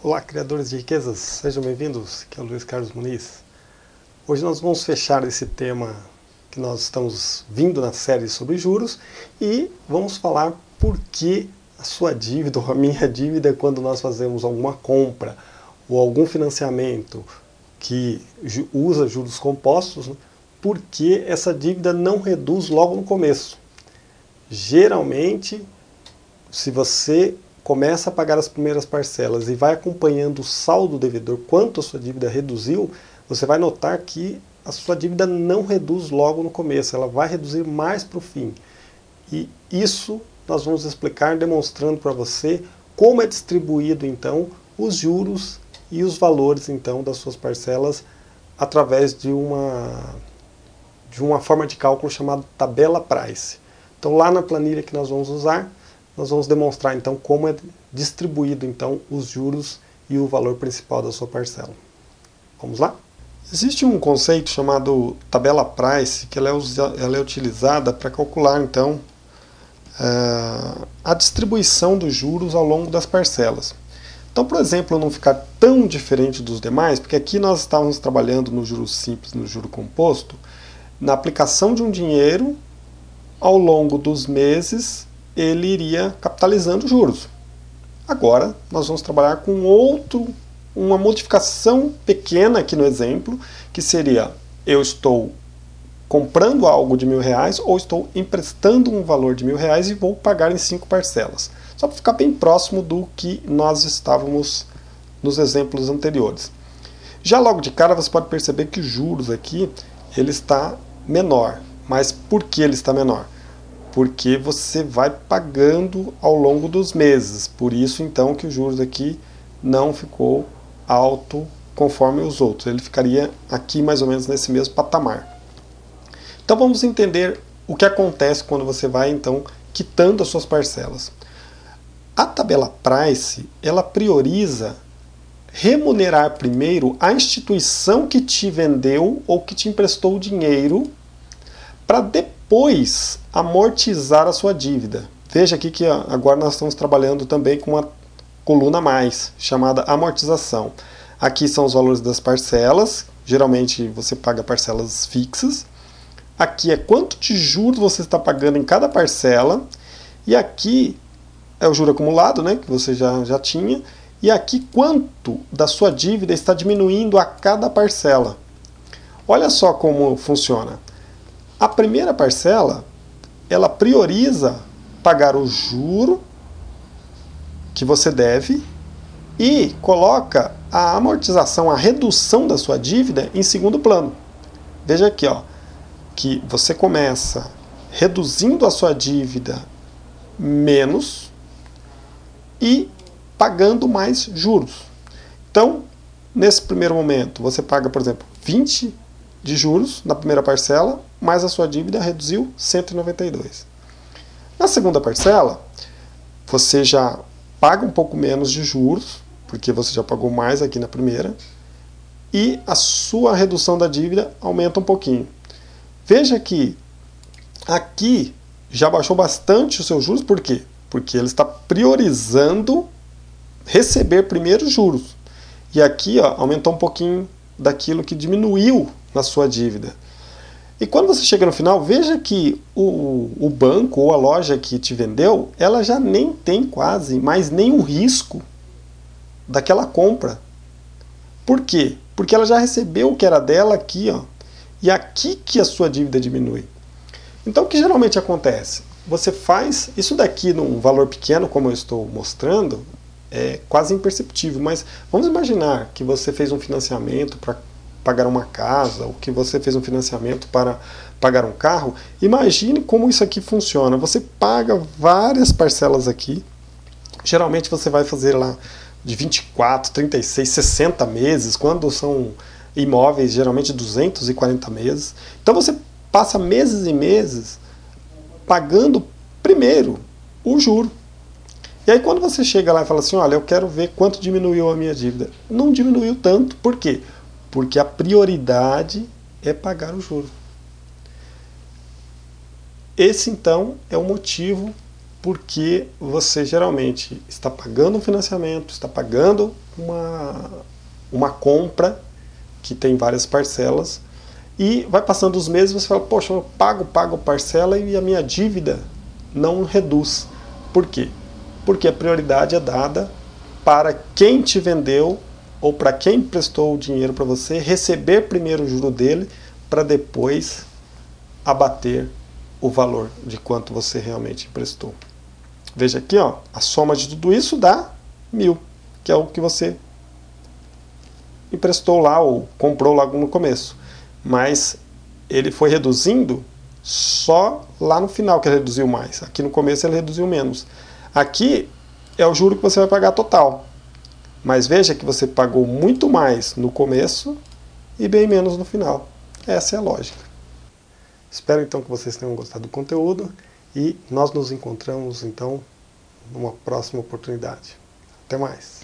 Olá, criadores de riquezas, sejam bem-vindos. Aqui é o Luiz Carlos Muniz. Hoje nós vamos fechar esse tema que nós estamos vindo na série sobre juros e vamos falar por que a sua dívida ou a minha dívida quando nós fazemos alguma compra ou algum financiamento que usa juros compostos, né? por que essa dívida não reduz logo no começo. Geralmente, se você começa a pagar as primeiras parcelas e vai acompanhando o saldo devedor, quanto a sua dívida reduziu, você vai notar que a sua dívida não reduz logo no começo, ela vai reduzir mais para o fim. E isso nós vamos explicar demonstrando para você como é distribuído então os juros e os valores então das suas parcelas através de uma de uma forma de cálculo chamada tabela price. Então lá na planilha que nós vamos usar, nós vamos demonstrar então como é distribuído então os juros e o valor principal da sua parcela. Vamos lá? Existe um conceito chamado tabela price, que ela é, ela é utilizada para calcular então uh, a distribuição dos juros ao longo das parcelas. Então, por exemplo, não ficar tão diferente dos demais, porque aqui nós estávamos trabalhando no juro simples, no juro composto, na aplicação de um dinheiro ao longo dos meses ele iria capitalizando juros. Agora, nós vamos trabalhar com outro, uma modificação pequena aqui no exemplo, que seria, eu estou comprando algo de mil reais ou estou emprestando um valor de mil reais e vou pagar em cinco parcelas. Só para ficar bem próximo do que nós estávamos nos exemplos anteriores. Já logo de cara você pode perceber que os juros aqui ele está menor. Mas por que ele está menor? Porque você vai pagando ao longo dos meses. Por isso, então, que os juros aqui não ficou alto conforme os outros. Ele ficaria aqui mais ou menos nesse mesmo patamar. Então vamos entender o que acontece quando você vai então quitando as suas parcelas. A tabela Price, ela prioriza remunerar primeiro a instituição que te vendeu ou que te emprestou o dinheiro para depois depois amortizar a sua dívida. Veja aqui que agora nós estamos trabalhando também com uma coluna mais, chamada amortização. Aqui são os valores das parcelas, geralmente você paga parcelas fixas. Aqui é quanto de juros você está pagando em cada parcela. E aqui é o juro acumulado, né, que você já, já tinha. E aqui quanto da sua dívida está diminuindo a cada parcela. Olha só como funciona. A primeira parcela, ela prioriza pagar o juro que você deve e coloca a amortização, a redução da sua dívida em segundo plano. Veja aqui, ó, que você começa reduzindo a sua dívida menos e pagando mais juros. Então, nesse primeiro momento, você paga, por exemplo, 20 de juros na primeira parcela, mas a sua dívida reduziu 192. Na segunda parcela, você já paga um pouco menos de juros, porque você já pagou mais aqui na primeira, e a sua redução da dívida aumenta um pouquinho. Veja que aqui já baixou bastante os seus juros, por quê? Porque ele está priorizando receber primeiro os juros. E aqui ó, aumentou um pouquinho daquilo que diminuiu na sua dívida. E quando você chega no final, veja que o, o banco ou a loja que te vendeu, ela já nem tem quase mais nenhum risco daquela compra. Por quê? Porque ela já recebeu o que era dela aqui, ó. E aqui que a sua dívida diminui. Então o que geralmente acontece? Você faz isso daqui num valor pequeno, como eu estou mostrando, é quase imperceptível, mas vamos imaginar que você fez um financiamento para pagar uma casa, ou que você fez um financiamento para pagar um carro, imagine como isso aqui funciona. Você paga várias parcelas aqui, geralmente você vai fazer lá de 24, 36, 60 meses, quando são imóveis, geralmente 240 meses. Então você passa meses e meses pagando primeiro o juro. E aí quando você chega lá e fala assim, olha, eu quero ver quanto diminuiu a minha dívida. Não diminuiu tanto, por quê? A prioridade é pagar o juro. Esse então é o motivo porque você geralmente está pagando um financiamento, está pagando uma, uma compra que tem várias parcelas, e vai passando os meses você fala, poxa, eu pago, pago parcela e a minha dívida não reduz. Por quê? Porque a prioridade é dada para quem te vendeu ou para quem prestou o dinheiro para você receber primeiro o juro dele para depois abater o valor de quanto você realmente emprestou. Veja aqui, ó, a soma de tudo isso dá mil, que é o que você emprestou lá ou comprou logo no começo. Mas ele foi reduzindo só lá no final que ele reduziu mais. Aqui no começo ele reduziu menos. Aqui é o juro que você vai pagar total. Mas veja que você pagou muito mais no começo e bem menos no final. Essa é a lógica. Espero então que vocês tenham gostado do conteúdo e nós nos encontramos então numa próxima oportunidade. Até mais!